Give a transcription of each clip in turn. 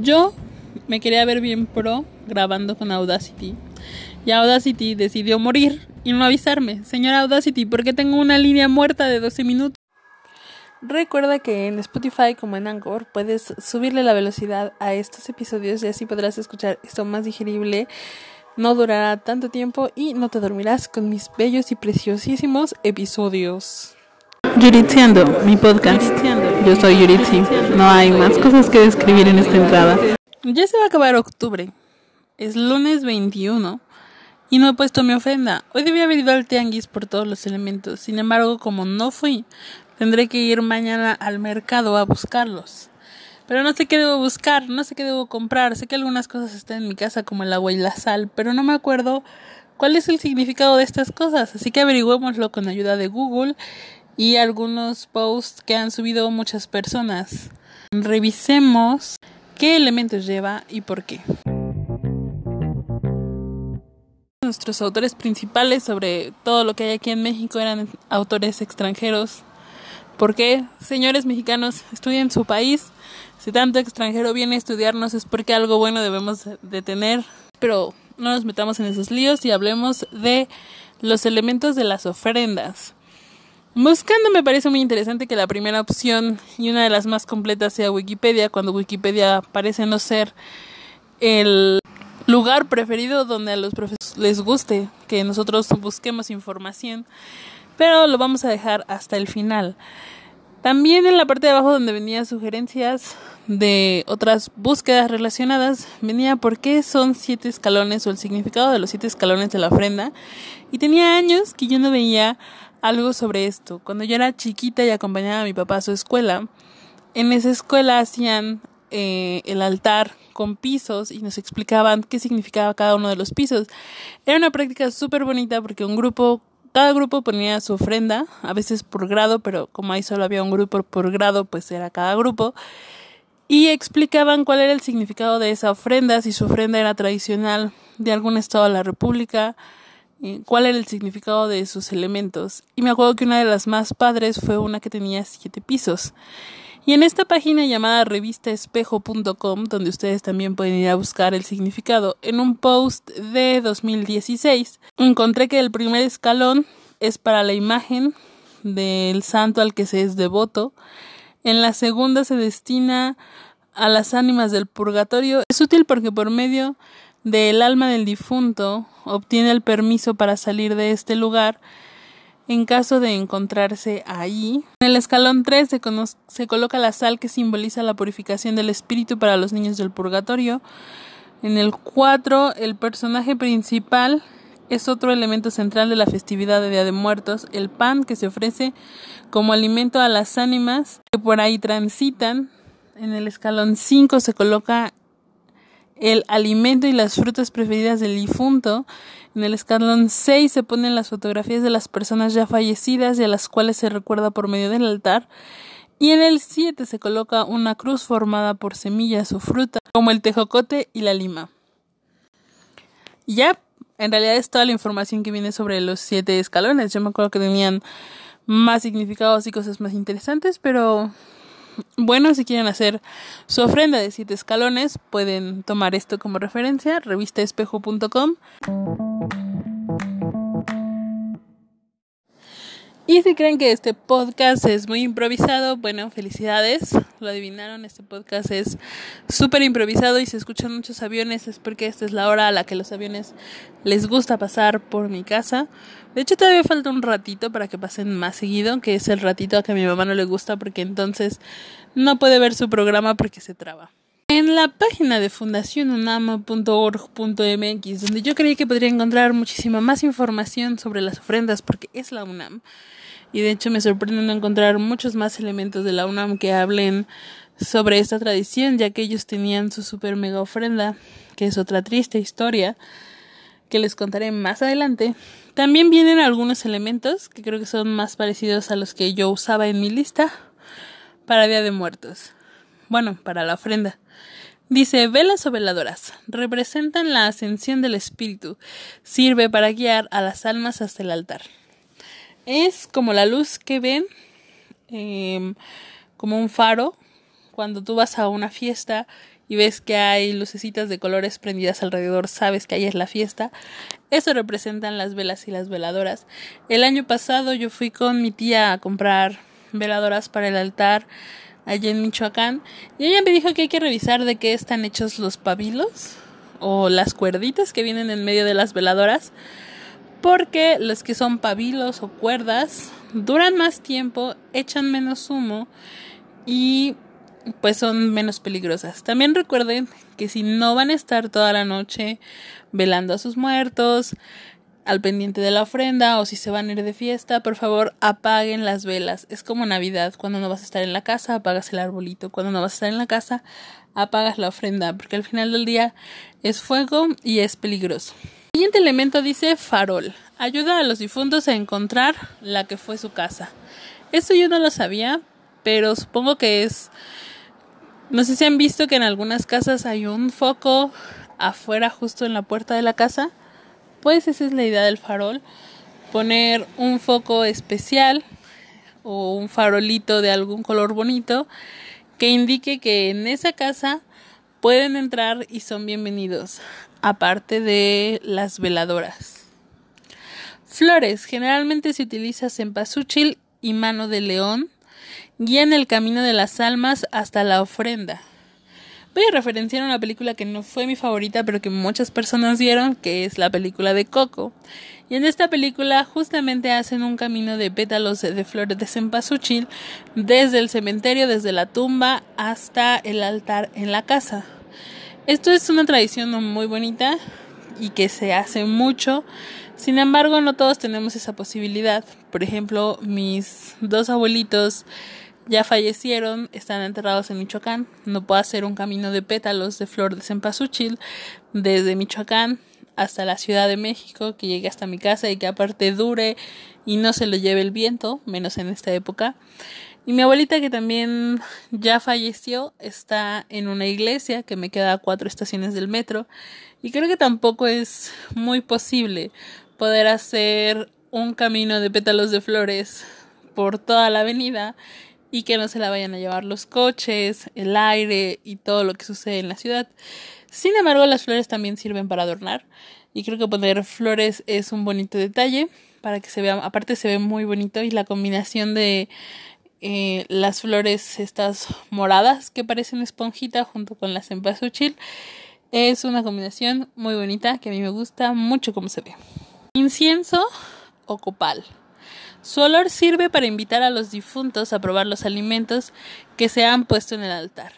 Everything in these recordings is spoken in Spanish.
Yo me quería ver bien pro grabando con Audacity. Y Audacity decidió morir y no avisarme. Señora Audacity, ¿por qué tengo una línea muerta de 12 minutos? Recuerda que en Spotify como en Anchor puedes subirle la velocidad a estos episodios y así podrás escuchar esto más digerible. No durará tanto tiempo y no te dormirás con mis bellos y preciosísimos episodios. Yuritziando, mi podcast. Yo soy Yuritzi. No hay más cosas que describir en esta entrada. Ya se va a acabar octubre. Es lunes 21 y no he puesto mi ofrenda. Hoy debía haber ido al tianguis por todos los elementos. Sin embargo, como no fui, tendré que ir mañana al mercado a buscarlos. Pero no sé qué debo buscar, no sé qué debo comprar. Sé que algunas cosas están en mi casa como el agua y la sal, pero no me acuerdo cuál es el significado de estas cosas. Así que averigüémoslo con ayuda de Google y algunos posts que han subido muchas personas. Revisemos qué elementos lleva y por qué. Nuestros autores principales sobre todo lo que hay aquí en México eran autores extranjeros. ¿Por qué? Señores mexicanos, estudien su país. Si tanto extranjero viene a estudiarnos es porque algo bueno debemos de tener. Pero no nos metamos en esos líos y hablemos de los elementos de las ofrendas. Buscando me parece muy interesante que la primera opción y una de las más completas sea Wikipedia, cuando Wikipedia parece no ser el lugar preferido donde a los profesores les guste que nosotros busquemos información, pero lo vamos a dejar hasta el final. También en la parte de abajo donde venía sugerencias de otras búsquedas relacionadas, venía por qué son siete escalones o el significado de los siete escalones de la ofrenda. Y tenía años que yo no veía algo sobre esto. Cuando yo era chiquita y acompañaba a mi papá a su escuela, en esa escuela hacían eh, el altar con pisos y nos explicaban qué significaba cada uno de los pisos. Era una práctica súper bonita porque un grupo, cada grupo ponía su ofrenda, a veces por grado, pero como ahí solo había un grupo por grado, pues era cada grupo. Y explicaban cuál era el significado de esa ofrenda, si su ofrenda era tradicional de algún estado de la República, cuál era el significado de sus elementos. Y me acuerdo que una de las más padres fue una que tenía siete pisos. Y en esta página llamada revistaespejo.com, donde ustedes también pueden ir a buscar el significado, en un post de 2016, encontré que el primer escalón es para la imagen del santo al que se es devoto. En la segunda se destina a las ánimas del purgatorio. Es útil porque por medio del alma del difunto obtiene el permiso para salir de este lugar en caso de encontrarse ahí. En el escalón 3 se, se, coloca la sal que simboliza la purificación del espíritu para los niños del purgatorio. En el 4 el personaje principal es otro elemento central de la festividad de Día de Muertos, el pan que se ofrece como alimento a las ánimas que por ahí transitan. En el escalón 5 se coloca el alimento y las frutas preferidas del difunto. En el escalón 6 se ponen las fotografías de las personas ya fallecidas y a las cuales se recuerda por medio del altar. Y en el 7 se coloca una cruz formada por semillas o fruta, como el tejocote y la lima. ya, en realidad es toda la información que viene sobre los siete escalones. Yo me acuerdo que tenían más significados y cosas más interesantes, pero bueno, si quieren hacer su ofrenda de siete escalones, pueden tomar esto como referencia, revistaespejo.com. Y si creen que este podcast es muy improvisado, bueno, felicidades, lo adivinaron, este podcast es súper improvisado y se escuchan muchos aviones, es porque esta es la hora a la que los aviones les gusta pasar por mi casa. De hecho, todavía falta un ratito para que pasen más seguido, que es el ratito a que a mi mamá no le gusta porque entonces no puede ver su programa porque se traba. En la página de fundacionunam.org.mx, donde yo creí que podría encontrar muchísima más información sobre las ofrendas, porque es la UNAM, y de hecho me sorprende no encontrar muchos más elementos de la UNAM que hablen sobre esta tradición, ya que ellos tenían su super mega ofrenda, que es otra triste historia que les contaré más adelante. También vienen algunos elementos que creo que son más parecidos a los que yo usaba en mi lista para Día de Muertos. Bueno, para la ofrenda. Dice, velas o veladoras representan la ascensión del espíritu. Sirve para guiar a las almas hasta el altar es como la luz que ven, em, como un faro, cuando tú vas a una fiesta y ves que hay lucecitas de colores prendidas alrededor, sabes que ahí es la fiesta. Eso representan las velas y las veladoras. El año pasado yo fui con mi tía a comprar veladoras para el altar allá en Michoacán y ella me dijo que hay que revisar de qué están hechos los pabilos o las cuerditas que vienen en medio de las veladoras porque los que son pabilos o cuerdas duran más tiempo, echan menos humo y pues son menos peligrosas. También recuerden que si no van a estar toda la noche velando a sus muertos, al pendiente de la ofrenda o si se van a ir de fiesta, por favor apaguen las velas. Es como Navidad, cuando no vas a estar en la casa, apagas el arbolito, cuando no vas a estar en la casa, apagas la ofrenda, porque al final del día es fuego y es peligroso. Siguiente elemento dice farol. Ayuda a los difuntos a encontrar la que fue su casa. Esto yo no lo sabía, pero supongo que es... No sé si han visto que en algunas casas hay un foco afuera justo en la puerta de la casa pues esa es la idea del farol. Poner un foco especial o un farolito de algún color bonito que indique que en esa casa pueden entrar y son bienvenidos, aparte de las veladoras. Flores. Generalmente se utiliza cempasúchil y mano de león. Guían el camino de las almas hasta la ofrenda. Voy a referenciar una película que no fue mi favorita, pero que muchas personas vieron, que es la película de Coco. Y en esta película justamente hacen un camino de pétalos de flores de cempasúchil desde el cementerio, desde la tumba hasta el altar en la casa. Esto es una tradición muy bonita y que se hace mucho. Sin embargo, no todos tenemos esa posibilidad. Por ejemplo, mis dos abuelitos ya fallecieron, están enterrados en Michoacán. No puedo hacer un camino de pétalos de flor de cempasúchil desde Michoacán hasta la Ciudad de México, que llegue hasta mi casa y que aparte dure y no se lo lleve el viento, menos en esta época. Y mi abuelita, que también ya falleció, está en una iglesia que me queda a cuatro estaciones del metro. Y creo que tampoco es muy posible poder hacer un camino de pétalos de flores por toda la avenida y que no se la vayan a llevar los coches, el aire y todo lo que sucede en la ciudad. Sin embargo, las flores también sirven para adornar y creo que poner flores es un bonito detalle para que se vea, aparte se ve muy bonito y la combinación de eh, las flores estas moradas que parecen esponjita junto con las cempasúchil es una combinación muy bonita que a mí me gusta mucho cómo se ve. Incienso o copal. Su olor sirve para invitar a los difuntos a probar los alimentos que se han puesto en el altar.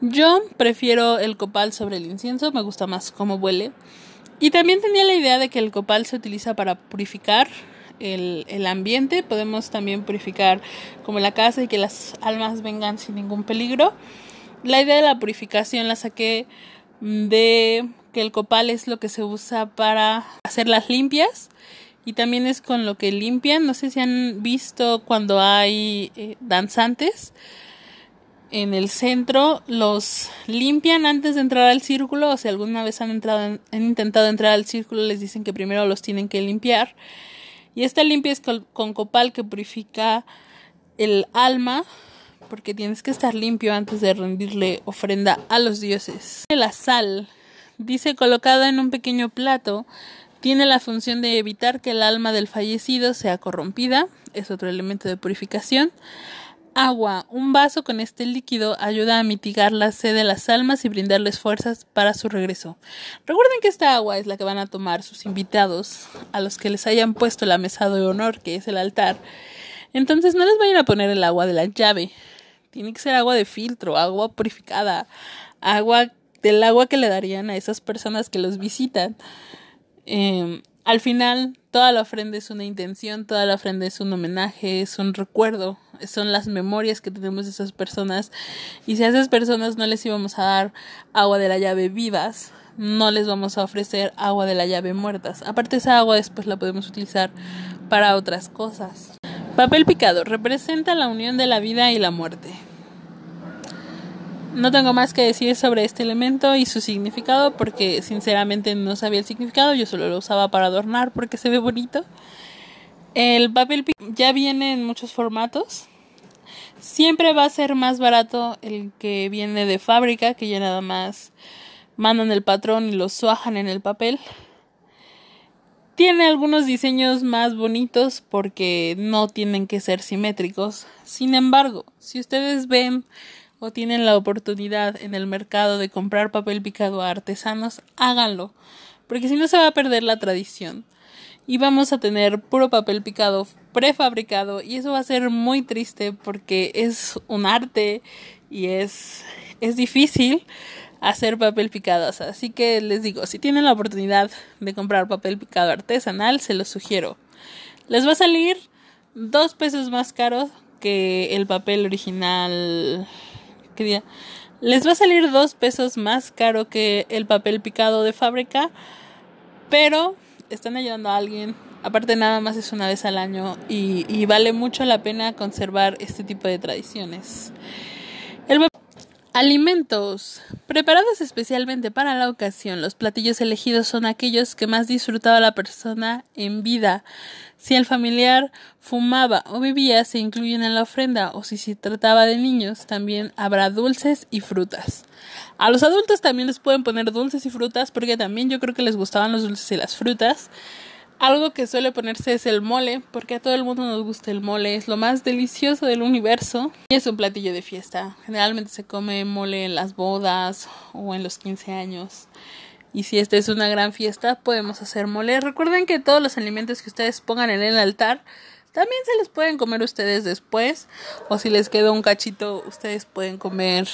Yo prefiero el copal sobre el incienso, me gusta más cómo huele. Y también tenía la idea de que el copal se utiliza para purificar el, ambiente, podemos también purificar como la casa y que las almas vengan sin ningún peligro. La idea de la purificación la saqué de que el copal es lo que se usa para hacerlas limpias y también es con lo que limpian. No sé si han visto cuando hay eh, danzantes en el centro, los limpian antes de entrar al círculo o si alguna vez han, entrado han intentado entrar al círculo les dicen que primero los tienen que limpiar. Y esta limpia es con, copal que purifica el alma porque tienes que estar limpio antes de rendirle ofrenda a los dioses. La sal dice colocada en un pequeño plato tiene la función de evitar que el alma del fallecido sea corrompida, es otro elemento de purificación. Agua. Un vaso con este líquido ayuda a mitigar la sed de las almas y brindarles fuerzas para su regreso. Recuerden que esta agua es la que van a tomar sus invitados, a los que les hayan puesto la mesa de honor, que es el altar. Entonces no les vayan a poner el agua de la llave. Tiene que ser agua de filtro, agua purificada, agua del agua que le darían a esas personas que los visitan. Eh, al final, toda la ofrenda es una intención, toda la ofrenda es un homenaje, es un recuerdo, son las memorias que tenemos de esas personas. Y si a esas personas no les íbamos a dar agua de la llave vivas, no les vamos a ofrecer agua de la llave muertas. Aparte, esa agua después la podemos utilizar para otras cosas. Papel picado representa la unión de la vida y la muerte. No tengo más que decir sobre este elemento y su significado porque sinceramente no sabía el significado, yo solo lo usaba para adornar porque se ve bonito. El papel ya viene en muchos formatos. Siempre va a ser más barato el que viene de fábrica, que ya nada más mandan el patrón y lo suajan en el papel. Tiene algunos diseños más bonitos porque no tienen que ser simétricos. Sin embargo, si ustedes ven o tienen la oportunidad en el mercado de comprar papel picado a artesanos, háganlo, porque si no se va a perder la tradición. Y vamos a tener puro papel picado prefabricado y eso va a ser muy triste porque es un arte y es, es difícil hacer papel picado. Así que les digo, si tienen la oportunidad de comprar papel picado artesanal, se los sugiero. Les va a salir dos pesos más caro que el papel original. Les va a salir dos pesos más caro que el papel picado de fábrica, pero están ayudando a alguien. Aparte nada más es una vez al año y, vale mucho la pena conservar este tipo de tradiciones. Alimentos. Preparados especialmente para la ocasión, los platillos elegidos son aquellos que más disfrutaba la persona en vida. Si el familiar fumaba o bebía, se incluyen en la ofrenda, o si se trataba de niños, también habrá dulces y frutas. A los adultos también les pueden poner dulces y frutas, porque también yo creo que les gustaban los dulces y las frutas. Algo que suele ponerse es el mole, porque a todo el mundo nos gusta el mole, es lo más delicioso del universo y es un platillo de fiesta. Generalmente se come mole en las bodas o en los 15 años. Y si esta es una gran fiesta, podemos hacer mole. Recuerden que todos los alimentos que ustedes pongan en el altar también se los pueden comer ustedes después. O si les quedó un cachito, ustedes pueden comer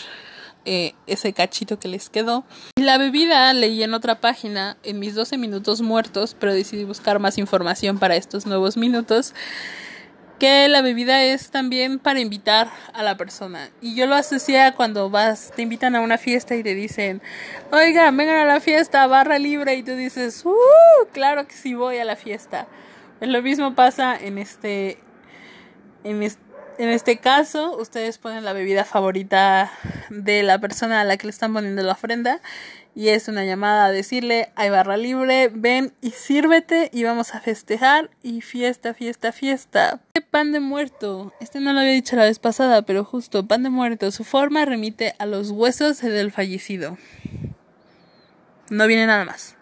eh, ese cachito que les quedó. La bebida leí en otra página en mis 12 minutos muertos, pero decidí buscar más información para estos nuevos minutos que la bebida es también para invitar a la persona. Y yo lo asocié cuando vas, te invitan a una fiesta y te dicen, oiga, vengan a la fiesta, barra libre, y tú dices, uh, claro que sí voy a la fiesta. Pues lo mismo pasa en este, en este en este caso, ustedes ponen la bebida favorita de la persona a la que le están poniendo la ofrenda y es una llamada a decirle, hay barra libre, ven y sírvete y vamos a festejar y fiesta, fiesta, fiesta. Pan de muerto. Este no lo había dicho la vez pasada, pero justo, pan de muerto. Su forma remite a los huesos del fallecido. No viene nada más.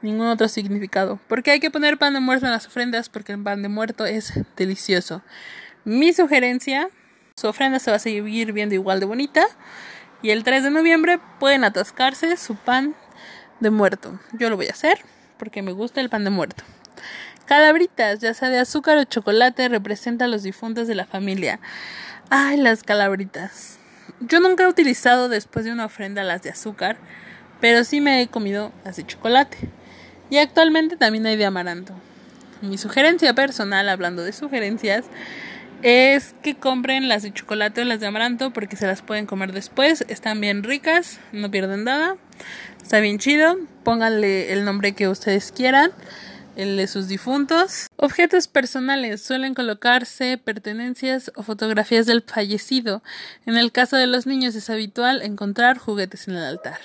Ningún otro significado. Porque hay que poner pan de muerto en las ofrendas porque el pan de muerto es delicioso. Mi sugerencia, su ofrenda se va a seguir viendo igual de bonita. Y el 3 de noviembre pueden atascarse su pan de muerto. Yo lo voy a hacer porque me gusta el pan de muerto. Calabritas, ya sea de azúcar o chocolate, representan a los difuntos de la familia. Ay, las calabritas. Yo nunca he utilizado después de una ofrenda las de azúcar, pero sí me he comido las de chocolate. Y actualmente también hay de amaranto. Mi sugerencia personal, hablando de sugerencias, es que compren las de chocolate o las de amaranto porque se las pueden comer después. Están bien ricas, no pierden nada. Está bien chido. Pónganle el nombre que ustedes quieran, el de sus difuntos. Objetos personales suelen colocarse pertenencias o fotografías del fallecido. En el caso de los niños es habitual encontrar juguetes en el altar.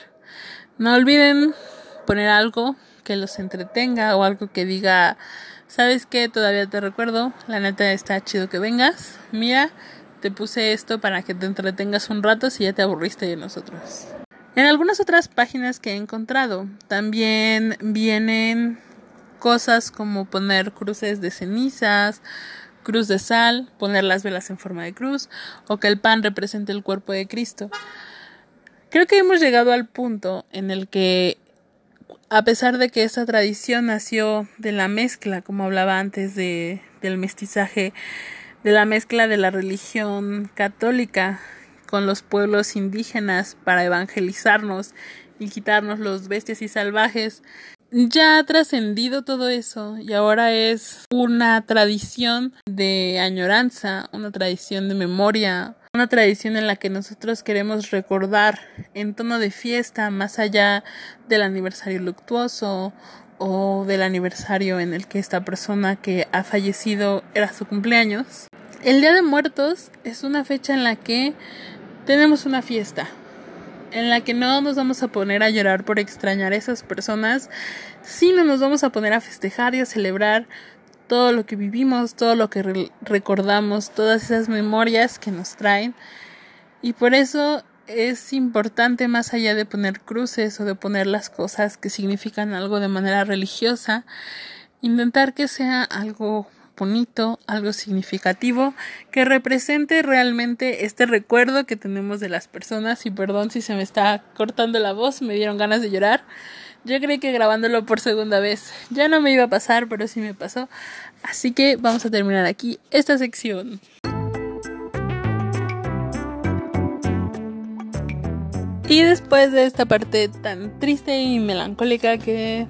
No olviden poner algo que los entretenga o algo que diga ¿Sabes qué? Todavía te recuerdo. La neta está chido que vengas. Mira, te puse esto para que te entretengas un rato si ya te aburriste de nosotros. En algunas otras páginas que he encontrado también vienen cosas como poner cruces de cenizas, cruz de sal, poner las velas en forma de cruz o que el pan represente el cuerpo de Cristo. Creo que hemos llegado al punto en el que a pesar de que esta tradición nació de la mezcla, como hablaba antes de, del mestizaje, de la mezcla de la religión católica con los pueblos indígenas para evangelizarnos y quitarnos los bestias y salvajes, ya ha trascendido todo eso y ahora es una tradición de añoranza, una tradición de memoria, una tradición en la que nosotros queremos recordar en tono de fiesta, más allá del aniversario luctuoso o del aniversario en el que esta persona que ha fallecido era su cumpleaños. El Día de Muertos es una fecha en la que tenemos una fiesta, en la que no nos vamos a poner a llorar por extrañar a esas personas, sino nos vamos a poner a festejar y a celebrar todo lo que vivimos, todo lo que recordamos, todas esas memorias que nos traen. Y por eso es importante, más allá de poner cruces o de poner las cosas que significan algo de manera religiosa, intentar que sea algo bonito, algo significativo, que represente realmente este recuerdo que tenemos de las personas. Y perdón si se me está cortando la voz, me dieron ganas de llorar. Yo creí que grabándolo por segunda vez ya no me iba a pasar, pero sí me pasó. Así que vamos a terminar aquí esta sección. Y después de esta parte tan triste y melancólica que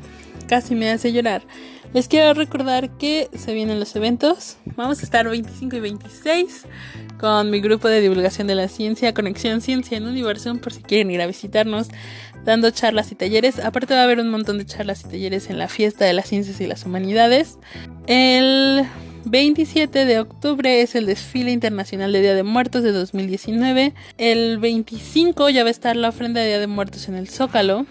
casi me hace llorar, les quiero recordar que se vienen los eventos. Vamos a estar 25 y 26 con mi grupo de divulgación de la ciencia, Conexión Ciencia en Universo, por si quieren ir a visitarnos, dando charlas y talleres. Aparte va a haber un montón de charlas y talleres en la fiesta de las ciencias y las humanidades. El 27 de octubre es el desfile internacional de Día de Muertos de 2019. El 25 ya va a estar la ofrenda de Día de Muertos en el Zócalo.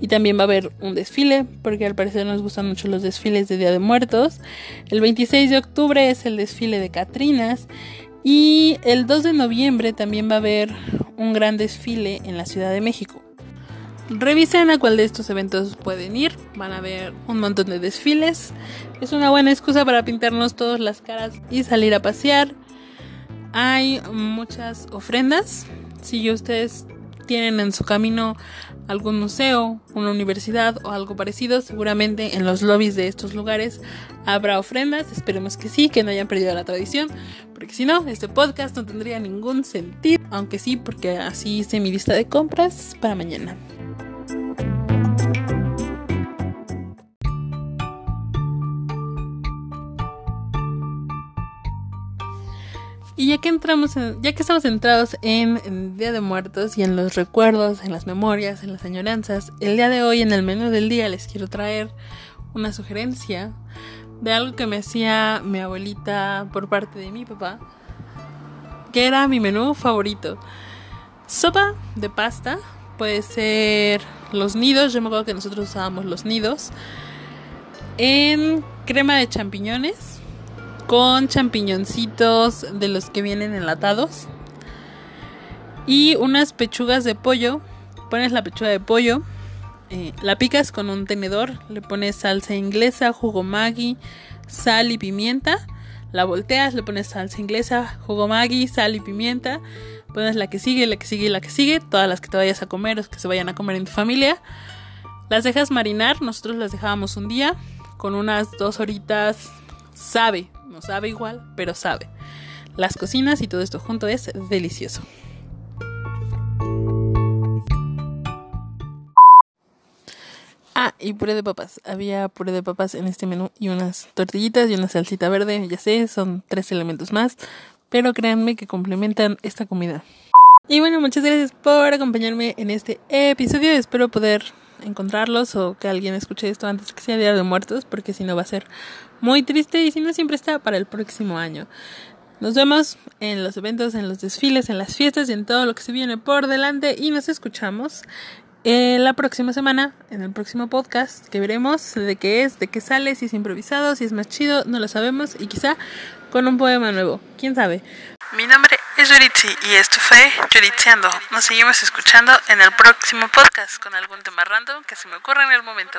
Y también va a haber un desfile, porque al parecer nos gustan mucho los desfiles de Día de Muertos. El 26 de octubre es el desfile de Catrinas. Y el 2 de noviembre también va a haber un gran desfile en la Ciudad de México. Revisen a cuál de estos eventos pueden ir. Van a ver un montón de desfiles. Es una buena excusa para pintarnos todas las caras y salir a pasear. Hay muchas ofrendas. Si ustedes tienen en su camino algún museo, una universidad o algo parecido, seguramente en los lobbies de estos lugares habrá ofrendas. Esperemos que sí, que no hayan perdido la tradición, porque si no, este podcast no tendría ningún sentido, aunque sí, porque así hice mi lista de compras para mañana. Y ya que entramos, ya que estamos centrados en, el Día de Muertos y en los recuerdos, en las memorias, en las añoranzas, el día de hoy en el menú del día les quiero traer una sugerencia de algo que me hacía mi abuelita por parte de mi papá, que era mi menú favorito. Sopa de pasta, puede ser los nidos, yo me acuerdo que nosotros usábamos los nidos, en crema de champiñones con champiñoncitos de los que vienen enlatados y unas pechugas de pollo. Pones la pechuga de pollo, eh, la picas con un tenedor, le pones salsa inglesa, jugo Maggi, sal y pimienta. La volteas, le pones salsa inglesa, jugo Maggi, sal y pimienta. Pones la que sigue, la que sigue la que sigue. Todas las que te vayas a comer o que se vayan a comer en tu familia. Las dejas marinar. Nosotros las dejábamos un día con unas dos horitas. Sabe, no sabe igual, pero sabe. Las cocinas y todo esto junto es delicioso. Ah, y puré de papas. Había puré de papas en este menú y unas tortillitas y una salsita verde. Ya sé, son tres elementos más, pero créanme que complementan esta comida. Y bueno, muchas gracias por acompañarme en este episodio. Espero poder encontrarlos o que alguien escuche esto antes que sea Día de Muertos, porque si no va a ser muy triste y si no siempre está para el próximo año. Nos vemos en los eventos, en los desfiles, en las fiestas y en todo lo que se viene por delante y nos escuchamos eh, la próxima semana en el próximo podcast que veremos de qué es, de qué sale, si es improvisado, si es más chido, no lo sabemos y quizá con un poema nuevo, quién sabe. Mi nombre es Yoritzi y esto fue Yoritziando. Nos seguimos escuchando en el próximo podcast con algún tema random que se me ocurra en el momento.